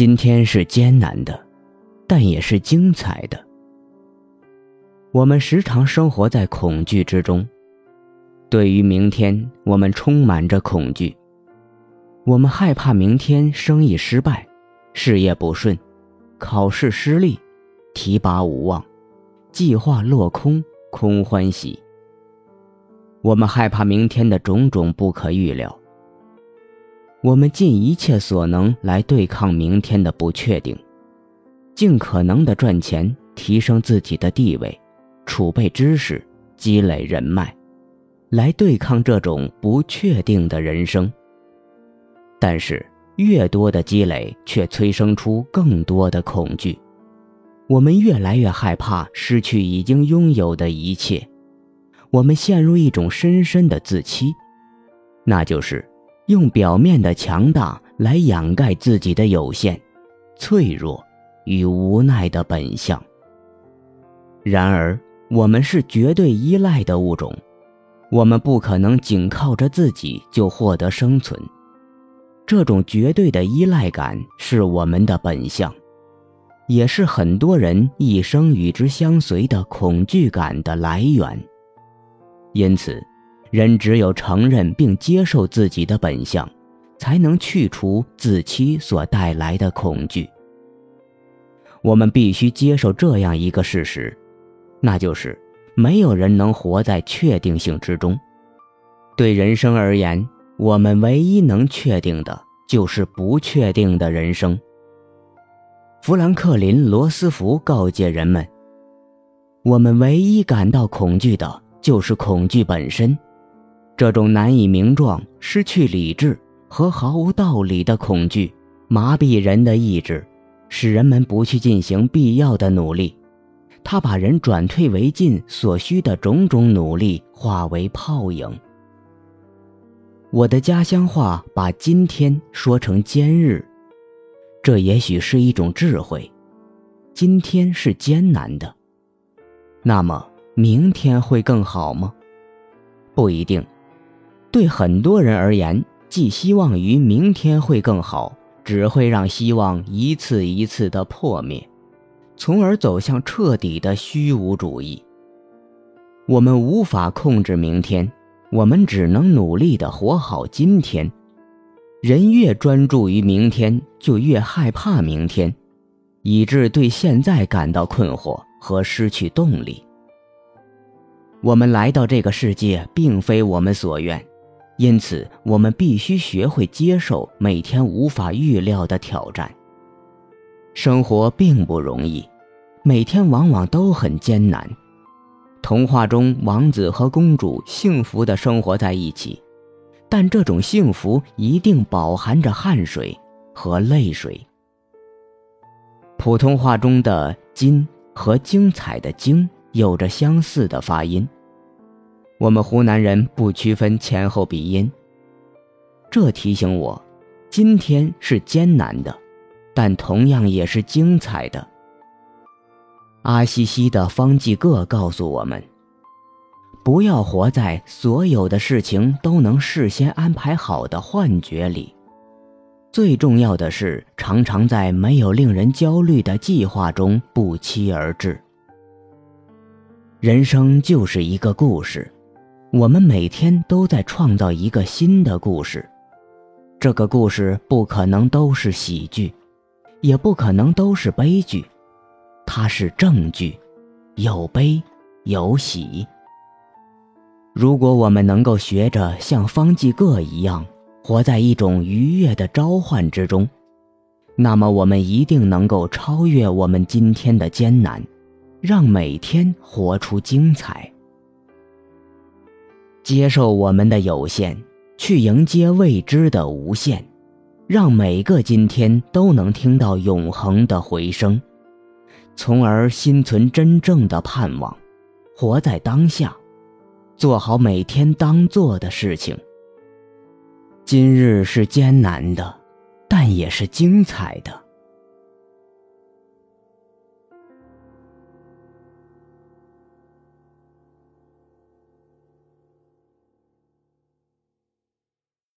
今天是艰难的，但也是精彩的。我们时常生活在恐惧之中，对于明天，我们充满着恐惧。我们害怕明天生意失败，事业不顺，考试失利，提拔无望，计划落空，空欢喜。我们害怕明天的种种不可预料。我们尽一切所能来对抗明天的不确定，尽可能的赚钱，提升自己的地位，储备知识，积累人脉，来对抗这种不确定的人生。但是，越多的积累却催生出更多的恐惧，我们越来越害怕失去已经拥有的一切，我们陷入一种深深的自欺，那就是。用表面的强大来掩盖自己的有限、脆弱与无奈的本相。然而，我们是绝对依赖的物种，我们不可能仅靠着自己就获得生存。这种绝对的依赖感是我们的本相，也是很多人一生与之相随的恐惧感的来源。因此。人只有承认并接受自己的本相，才能去除自欺所带来的恐惧。我们必须接受这样一个事实，那就是没有人能活在确定性之中。对人生而言，我们唯一能确定的就是不确定的人生。富兰克林·罗斯福告诫人们：“我们唯一感到恐惧的就是恐惧本身。”这种难以名状、失去理智和毫无道理的恐惧，麻痹人的意志，使人们不去进行必要的努力。他把人转退为进所需的种种努力化为泡影。我的家乡话把今天说成今日，这也许是一种智慧。今天是艰难的，那么明天会更好吗？不一定。对很多人而言，寄希望于明天会更好，只会让希望一次一次的破灭，从而走向彻底的虚无主义。我们无法控制明天，我们只能努力的活好今天。人越专注于明天，就越害怕明天，以致对现在感到困惑和失去动力。我们来到这个世界，并非我们所愿。因此，我们必须学会接受每天无法预料的挑战。生活并不容易，每天往往都很艰难。童话中，王子和公主幸福地生活在一起，但这种幸福一定饱含着汗水和泪水。普通话中的“金”和“精彩”的“精”有着相似的发音。我们湖南人不区分前后鼻音，这提醒我，今天是艰难的，但同样也是精彩的。阿西西的方济各告诉我们：不要活在所有的事情都能事先安排好的幻觉里，最重要的是常常在没有令人焦虑的计划中不期而至。人生就是一个故事。我们每天都在创造一个新的故事，这个故事不可能都是喜剧，也不可能都是悲剧，它是正剧，有悲有喜。如果我们能够学着像方济各一样，活在一种愉悦的召唤之中，那么我们一定能够超越我们今天的艰难，让每天活出精彩。接受我们的有限，去迎接未知的无限，让每个今天都能听到永恒的回声，从而心存真正的盼望，活在当下，做好每天当做的事情。今日是艰难的，但也是精彩的。